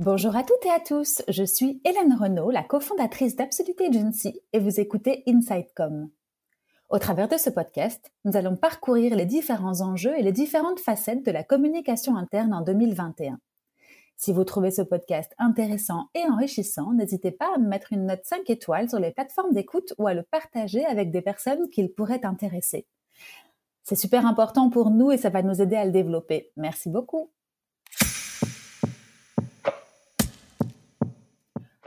Bonjour à toutes et à tous, je suis Hélène Renaud, la cofondatrice d'Absolute Agency et vous écoutez InsideCom. Au travers de ce podcast, nous allons parcourir les différents enjeux et les différentes facettes de la communication interne en 2021. Si vous trouvez ce podcast intéressant et enrichissant, n'hésitez pas à me mettre une note 5 étoiles sur les plateformes d'écoute ou à le partager avec des personnes qu'il pourrait intéresser. C'est super important pour nous et ça va nous aider à le développer. Merci beaucoup.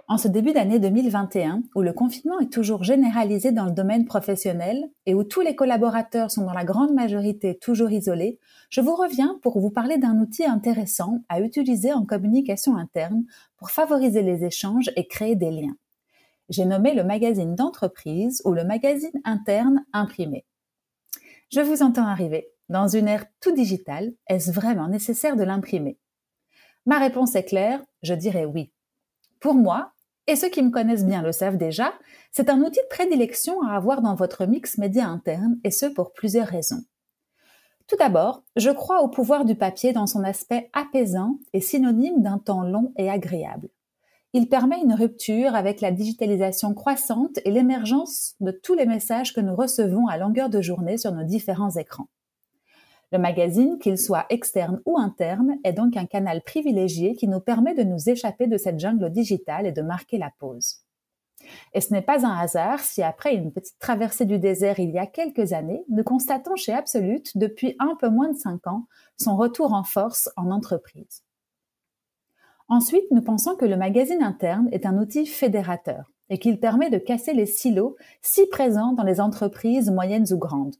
En ce début d'année 2021, où le confinement est toujours généralisé dans le domaine professionnel et où tous les collaborateurs sont dans la grande majorité toujours isolés, je vous reviens pour vous parler d'un outil intéressant à utiliser en communication interne pour favoriser les échanges et créer des liens. J'ai nommé le magazine d'entreprise ou le magazine interne imprimé. Je vous entends arriver. Dans une ère tout digitale, est-ce vraiment nécessaire de l'imprimer? Ma réponse est claire, je dirais oui. Pour moi, et ceux qui me connaissent bien le savent déjà, c'est un outil de prédilection à avoir dans votre mix média interne, et ce pour plusieurs raisons. Tout d'abord, je crois au pouvoir du papier dans son aspect apaisant et synonyme d'un temps long et agréable. Il permet une rupture avec la digitalisation croissante et l'émergence de tous les messages que nous recevons à longueur de journée sur nos différents écrans. Le magazine, qu'il soit externe ou interne, est donc un canal privilégié qui nous permet de nous échapper de cette jungle digitale et de marquer la pause. Et ce n'est pas un hasard si après une petite traversée du désert il y a quelques années, nous constatons chez Absolute, depuis un peu moins de cinq ans, son retour en force en entreprise. Ensuite, nous pensons que le magazine interne est un outil fédérateur et qu'il permet de casser les silos si présents dans les entreprises moyennes ou grandes.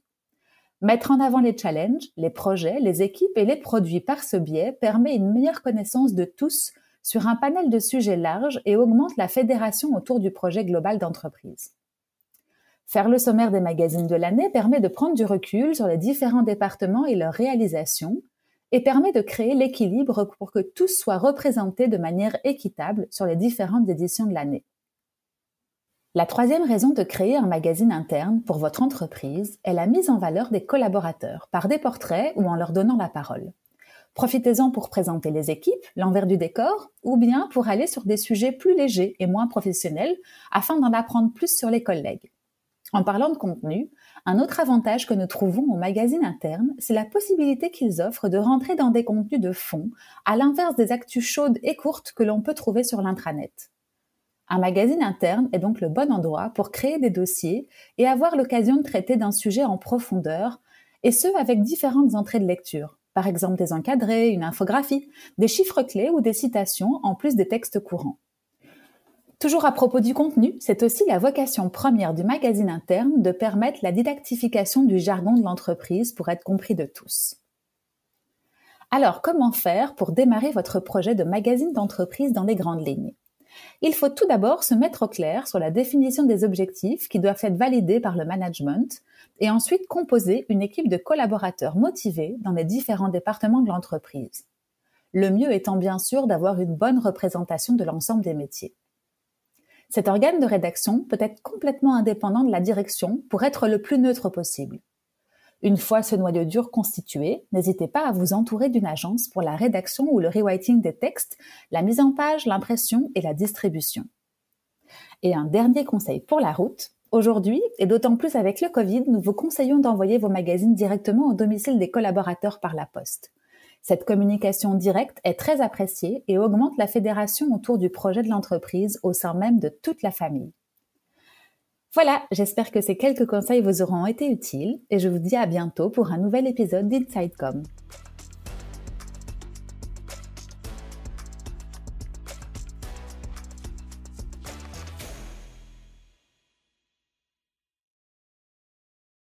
Mettre en avant les challenges, les projets, les équipes et les produits par ce biais permet une meilleure connaissance de tous sur un panel de sujets larges et augmente la fédération autour du projet global d'entreprise. Faire le sommaire des magazines de l'année permet de prendre du recul sur les différents départements et leurs réalisations et permet de créer l'équilibre pour que tous soient représentés de manière équitable sur les différentes éditions de l'année. La troisième raison de créer un magazine interne pour votre entreprise est la mise en valeur des collaborateurs par des portraits ou en leur donnant la parole. Profitez-en pour présenter les équipes, l'envers du décor, ou bien pour aller sur des sujets plus légers et moins professionnels afin d'en apprendre plus sur les collègues. En parlant de contenu, un autre avantage que nous trouvons au magazine interne, c'est la possibilité qu'ils offrent de rentrer dans des contenus de fond, à l'inverse des actus chaudes et courtes que l'on peut trouver sur l'intranet. Un magazine interne est donc le bon endroit pour créer des dossiers et avoir l'occasion de traiter d'un sujet en profondeur, et ce avec différentes entrées de lecture, par exemple des encadrés, une infographie, des chiffres clés ou des citations en plus des textes courants. Toujours à propos du contenu, c'est aussi la vocation première du magazine interne de permettre la didactification du jargon de l'entreprise pour être compris de tous. Alors, comment faire pour démarrer votre projet de magazine d'entreprise dans les grandes lignes? Il faut tout d'abord se mettre au clair sur la définition des objectifs qui doivent être validés par le management et ensuite composer une équipe de collaborateurs motivés dans les différents départements de l'entreprise. Le mieux étant bien sûr d'avoir une bonne représentation de l'ensemble des métiers. Cet organe de rédaction peut être complètement indépendant de la direction pour être le plus neutre possible. Une fois ce noyau dur constitué, n'hésitez pas à vous entourer d'une agence pour la rédaction ou le rewriting des textes, la mise en page, l'impression et la distribution. Et un dernier conseil pour la route. Aujourd'hui, et d'autant plus avec le Covid, nous vous conseillons d'envoyer vos magazines directement au domicile des collaborateurs par la poste. Cette communication directe est très appréciée et augmente la fédération autour du projet de l'entreprise au sein même de toute la famille. Voilà, j'espère que ces quelques conseils vous auront été utiles et je vous dis à bientôt pour un nouvel épisode d'InsideCom.